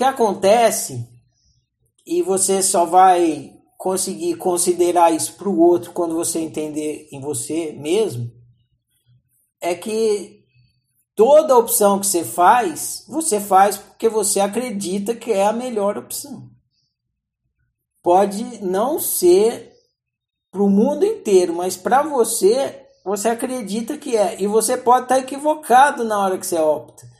que acontece, e você só vai conseguir considerar isso para o outro quando você entender em você mesmo, é que toda opção que você faz, você faz porque você acredita que é a melhor opção. Pode não ser para o mundo inteiro, mas para você, você acredita que é. E você pode estar tá equivocado na hora que você opta.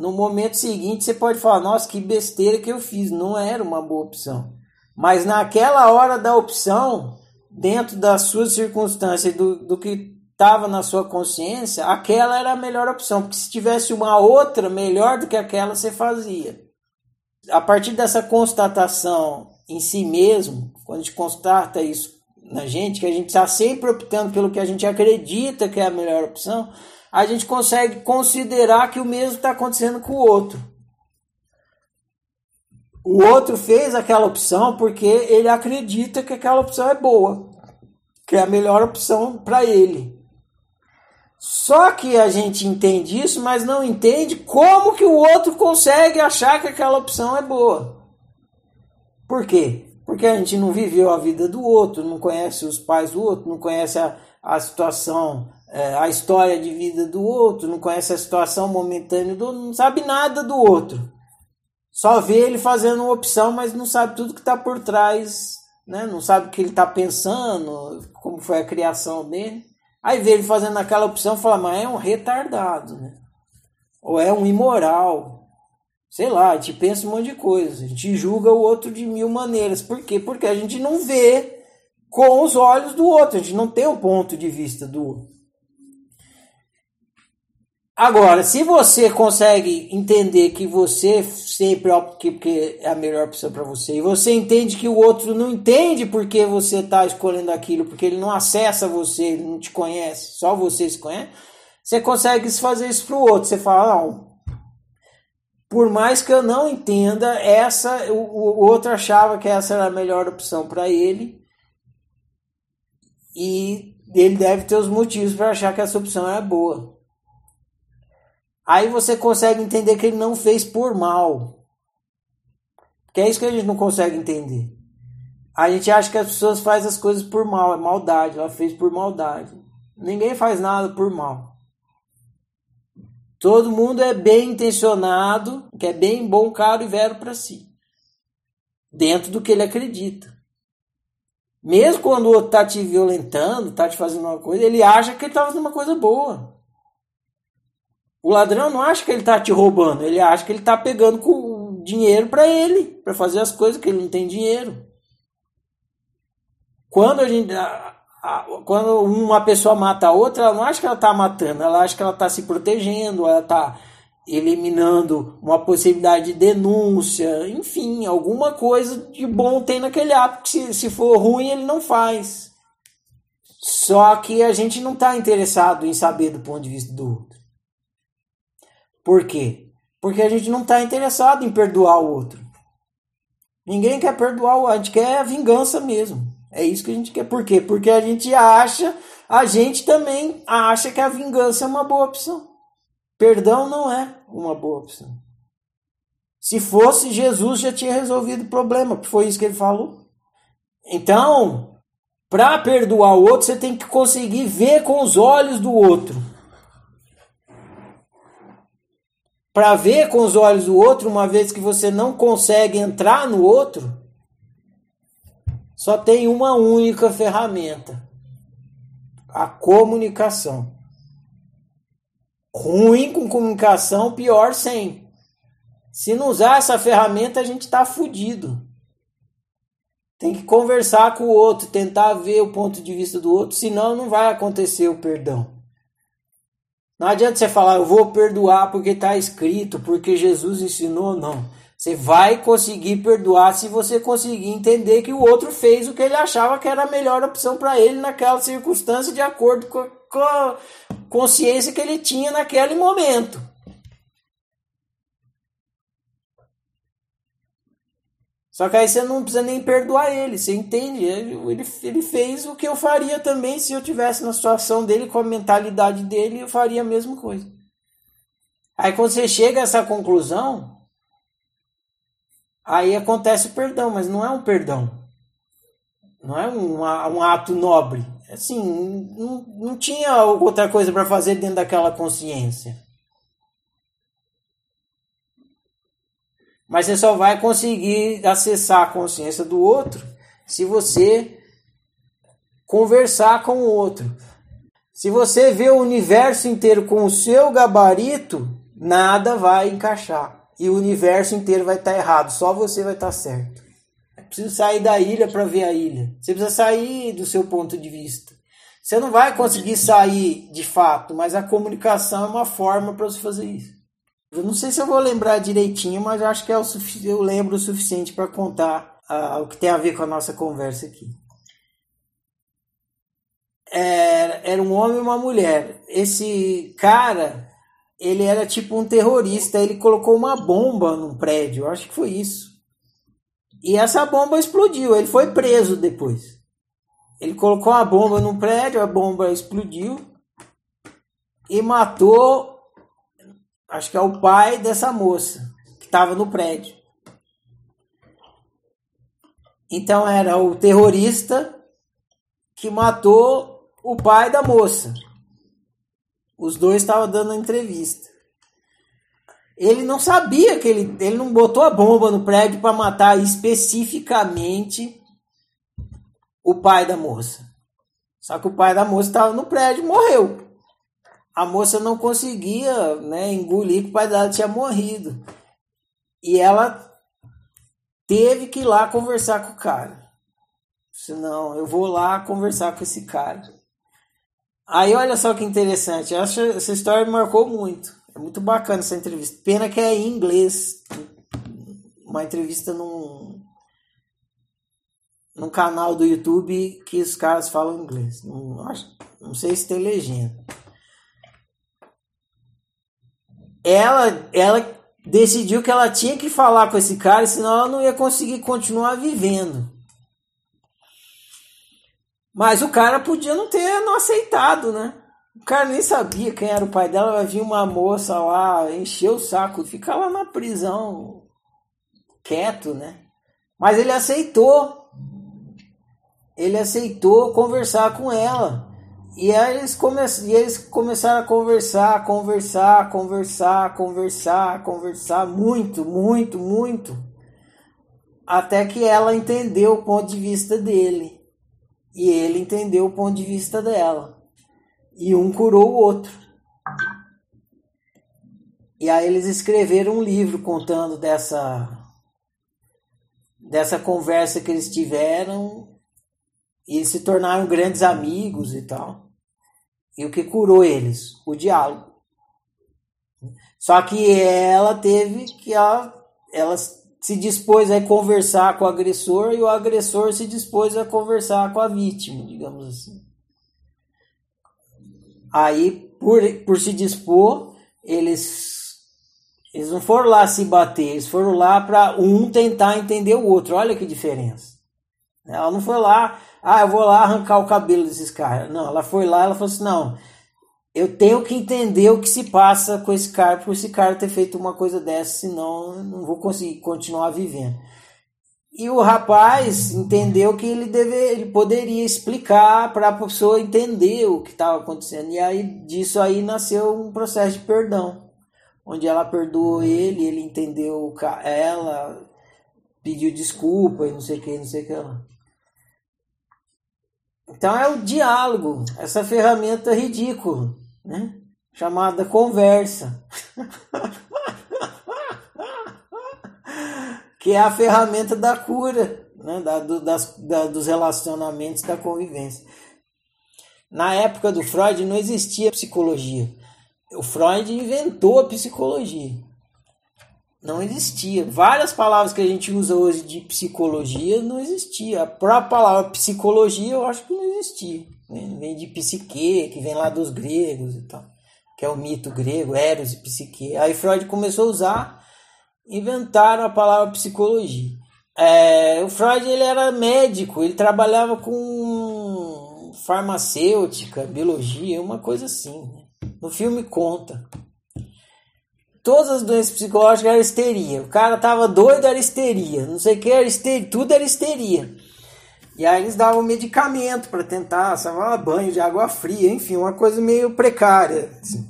No momento seguinte, você pode falar: Nossa, que besteira que eu fiz, não era uma boa opção. Mas naquela hora da opção, dentro das suas circunstâncias, do, do que estava na sua consciência, aquela era a melhor opção. Porque se tivesse uma outra melhor do que aquela, você fazia. A partir dessa constatação em si mesmo, quando a gente constata isso na gente, que a gente está sempre optando pelo que a gente acredita que é a melhor opção, a gente consegue considerar que o mesmo está acontecendo com o outro. O outro fez aquela opção porque ele acredita que aquela opção é boa, que é a melhor opção para ele. Só que a gente entende isso, mas não entende como que o outro consegue achar que aquela opção é boa. Por quê? Porque a gente não viveu a vida do outro, não conhece os pais do outro, não conhece a, a situação, é, a história de vida do outro, não conhece a situação momentânea do outro, não sabe nada do outro. Só vê ele fazendo uma opção, mas não sabe tudo que está por trás, né? não sabe o que ele está pensando, como foi a criação dele. Aí vê ele fazendo aquela opção e fala, mas é um retardado, né? Ou é um imoral. Sei lá, a gente pensa um monte de coisa. A gente julga o outro de mil maneiras. Por quê? Porque a gente não vê com os olhos do outro. A gente não tem o ponto de vista do outro. Agora, se você consegue entender que você sempre opta porque é a melhor opção para você, e você entende que o outro não entende porque você está escolhendo aquilo, porque ele não acessa você, ele não te conhece, só você se conhece, você consegue fazer isso para o outro. Você fala, não, por mais que eu não entenda, essa o, o outro achava que essa era a melhor opção para ele, e ele deve ter os motivos para achar que essa opção é boa. Aí você consegue entender que ele não fez por mal. Que é isso que a gente não consegue entender. A gente acha que as pessoas fazem as coisas por mal, é maldade, ela fez por maldade. Ninguém faz nada por mal. Todo mundo é bem intencionado, que é bem bom, caro e vero para si. Dentro do que ele acredita. Mesmo quando o outro está te violentando, está te fazendo uma coisa, ele acha que ele está fazendo uma coisa boa. O ladrão não acha que ele está te roubando, ele acha que ele está pegando com dinheiro para ele, para fazer as coisas que ele não tem dinheiro. Quando a gente, quando uma pessoa mata a outra, ela não acha que ela está matando, ela acha que ela está se protegendo, ela está eliminando uma possibilidade de denúncia, enfim, alguma coisa de bom tem naquele ato, que se, se for ruim ele não faz. Só que a gente não está interessado em saber do ponto de vista do outro. Por quê? Porque a gente não está interessado em perdoar o outro. Ninguém quer perdoar o outro, a gente quer a vingança mesmo. É isso que a gente quer. Por quê? Porque a gente acha, a gente também acha que a vingança é uma boa opção. Perdão não é uma boa opção. Se fosse, Jesus já tinha resolvido o problema, foi isso que ele falou. Então, para perdoar o outro, você tem que conseguir ver com os olhos do outro. Para ver com os olhos do outro, uma vez que você não consegue entrar no outro, só tem uma única ferramenta: a comunicação. Ruim com comunicação, pior sem. Se não usar essa ferramenta, a gente está fudido. Tem que conversar com o outro, tentar ver o ponto de vista do outro, senão não vai acontecer o perdão. Não adianta você falar, eu vou perdoar porque está escrito, porque Jesus ensinou, não. Você vai conseguir perdoar se você conseguir entender que o outro fez o que ele achava que era a melhor opção para ele naquela circunstância, de acordo com a consciência que ele tinha naquele momento. Só que aí você não precisa nem perdoar ele, você entende? Ele, ele, fez o que eu faria também se eu tivesse na situação dele, com a mentalidade dele, eu faria a mesma coisa. Aí quando você chega a essa conclusão, aí acontece o perdão, mas não é um perdão. Não é um, um ato nobre. Assim, não, não tinha outra coisa para fazer dentro daquela consciência. Mas você só vai conseguir acessar a consciência do outro se você conversar com o outro. Se você vê o universo inteiro com o seu gabarito, nada vai encaixar. E o universo inteiro vai estar errado, só você vai estar certo. É preciso sair da ilha para ver a ilha. Você precisa sair do seu ponto de vista. Você não vai conseguir sair de fato, mas a comunicação é uma forma para você fazer isso. Eu não sei se eu vou lembrar direitinho, mas acho que é o eu lembro o suficiente para contar uh, o que tem a ver com a nossa conversa aqui. Era, era um homem e uma mulher. Esse cara, ele era tipo um terrorista. Ele colocou uma bomba num prédio. Acho que foi isso. E essa bomba explodiu. Ele foi preso depois. Ele colocou uma bomba num prédio, a bomba explodiu e matou acho que é o pai dessa moça que estava no prédio. Então era o terrorista que matou o pai da moça. Os dois estavam dando entrevista. Ele não sabia que ele, ele não botou a bomba no prédio para matar especificamente o pai da moça. Só que o pai da moça estava no prédio e morreu a moça não conseguia né, engolir que o pai dela tinha morrido. E ela teve que ir lá conversar com o cara. Senão, eu vou lá conversar com esse cara. Aí olha só que interessante, essa, história me marcou muito. É muito bacana essa entrevista. Pena que é em inglês. Uma entrevista num, num canal do YouTube que os caras falam inglês. Não, não sei se tem legenda ela, ela decidiu que ela tinha que falar com esse cara, senão ela não ia conseguir continuar vivendo. Mas o cara podia não ter não aceitado, né? O cara nem sabia quem era o pai dela, vai vir uma moça lá, encher o saco, ficar lá na prisão, quieto, né? Mas ele aceitou. Ele aceitou conversar com ela. E aí eles, come... e eles começaram a conversar, conversar, conversar, conversar, conversar muito, muito, muito. Até que ela entendeu o ponto de vista dele. E ele entendeu o ponto de vista dela. E um curou o outro. E aí eles escreveram um livro contando dessa dessa conversa que eles tiveram e se tornaram grandes amigos e tal. E o que curou eles? O diálogo. Só que ela teve que ela, ela se dispôs a conversar com o agressor e o agressor se dispôs a conversar com a vítima, digamos assim. Aí, por, por se dispor, eles, eles não foram lá se bater, eles foram lá para um tentar entender o outro. Olha que diferença. Ela não foi lá ah, eu vou lá arrancar o cabelo desses caras. Não, ela foi lá, ela falou assim, não, eu tenho que entender o que se passa com esse cara, por esse cara ter feito uma coisa dessa, senão não vou conseguir continuar vivendo. E o rapaz entendeu que ele, deve, ele poderia explicar para a pessoa entender o que estava acontecendo. E aí disso aí nasceu um processo de perdão, onde ela perdoou ele, ele entendeu ela, pediu desculpa e não sei o que, não sei o que lá. Então é o diálogo, essa ferramenta ridícula, né? chamada conversa. que é a ferramenta da cura, né? da, do, das, da, dos relacionamentos, da convivência. Na época do Freud não existia psicologia. O Freud inventou a psicologia não existia. Várias palavras que a gente usa hoje de psicologia não existia. A própria palavra psicologia eu acho que não existia. Né? Vem de psique, que vem lá dos gregos e tal. Que é o mito grego, Eros e psique. Aí Freud começou a usar, inventaram a palavra psicologia. É, o Freud ele era médico, ele trabalhava com farmacêutica, biologia, uma coisa assim. Né? No filme conta. Todas as doenças psicológicas eram histeria. O cara tava doido, era histeria. Não sei o que era histeria, tudo era histeria. E aí eles davam medicamento para tentar salvar banho de água fria, enfim, uma coisa meio precária. Assim.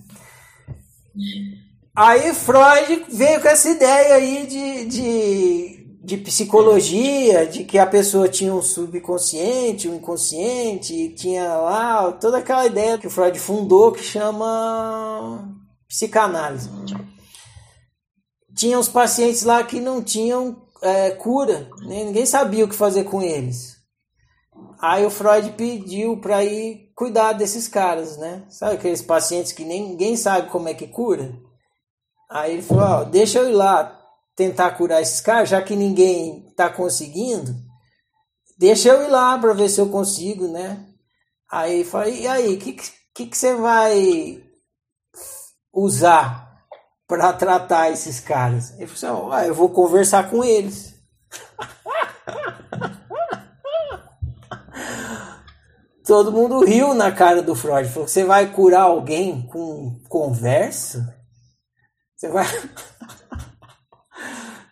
Aí Freud veio com essa ideia aí de, de, de psicologia, de que a pessoa tinha um subconsciente, um inconsciente, tinha lá toda aquela ideia que o Freud fundou que chama psicanálise. Tinha os pacientes lá que não tinham é, cura, né? ninguém sabia o que fazer com eles. Aí o Freud pediu para ir cuidar desses caras, né? Sabe aqueles pacientes que ninguém sabe como é que cura? Aí ele falou: ó, deixa eu ir lá tentar curar esses caras, já que ninguém está conseguindo. Deixa eu ir lá para ver se eu consigo, né? Aí falei: e aí, o que, que, que você vai usar para tratar esses caras? Ele falou assim: ó, eu vou conversar com eles. Todo mundo riu na cara do Freud. Falou: você vai curar alguém com conversa? Você vai.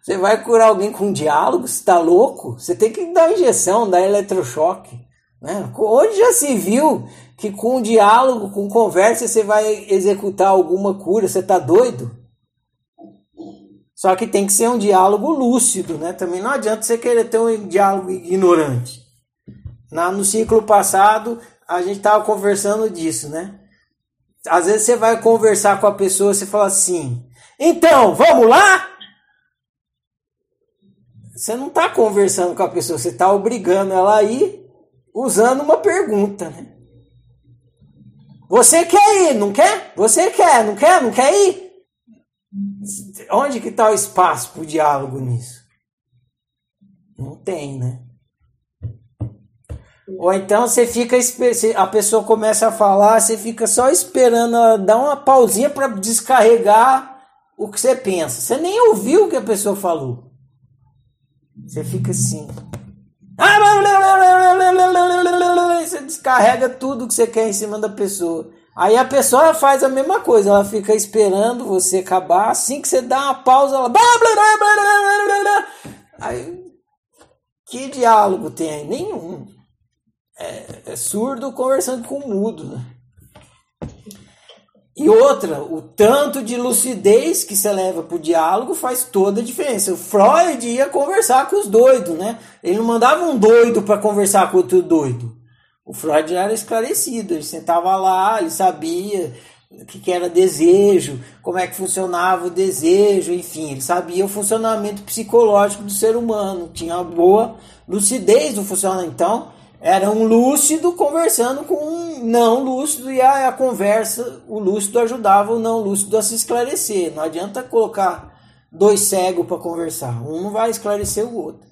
Você vai curar alguém com diálogo? Você tá louco? Você tem que dar injeção, dar eletrochoque. Né? Onde já se viu que com diálogo, com conversa, você vai executar alguma cura? Você tá doido? Só que tem que ser um diálogo lúcido, né? Também não adianta você querer ter um diálogo ignorante. Na, no ciclo passado, a gente estava conversando disso, né? Às vezes você vai conversar com a pessoa, você fala assim: então, vamos lá? Você não está conversando com a pessoa, você está obrigando ela a ir usando uma pergunta, né? Você quer ir, não quer? Você quer, não quer? Não quer ir? Onde que está o espaço para o diálogo nisso? Não tem, né? Ou então você fica, a pessoa começa a falar, você fica só esperando ela dar uma pausinha para descarregar o que você pensa. Você nem ouviu o que a pessoa falou. Você fica assim. Você descarrega tudo que você quer em cima da pessoa. Aí a pessoa faz a mesma coisa, ela fica esperando você acabar. Assim que você dá uma pausa, ela. Aí, que diálogo tem aí? Nenhum é, é surdo conversando com mudo, né? E outra, o tanto de lucidez que você leva para o diálogo faz toda a diferença. O Freud ia conversar com os doidos, né? Ele não mandava um doido para conversar com outro doido. O Freud era esclarecido, ele sentava lá, ele sabia o que, era desejo, como é que funcionava o desejo, enfim, ele sabia o funcionamento psicológico do ser humano, tinha uma boa lucidez do funcionamento. Então, era um lúcido conversando com um não lúcido e a, a conversa, o lúcido ajudava o não lúcido a se esclarecer. Não adianta colocar dois cegos para conversar, um não vai esclarecer o outro.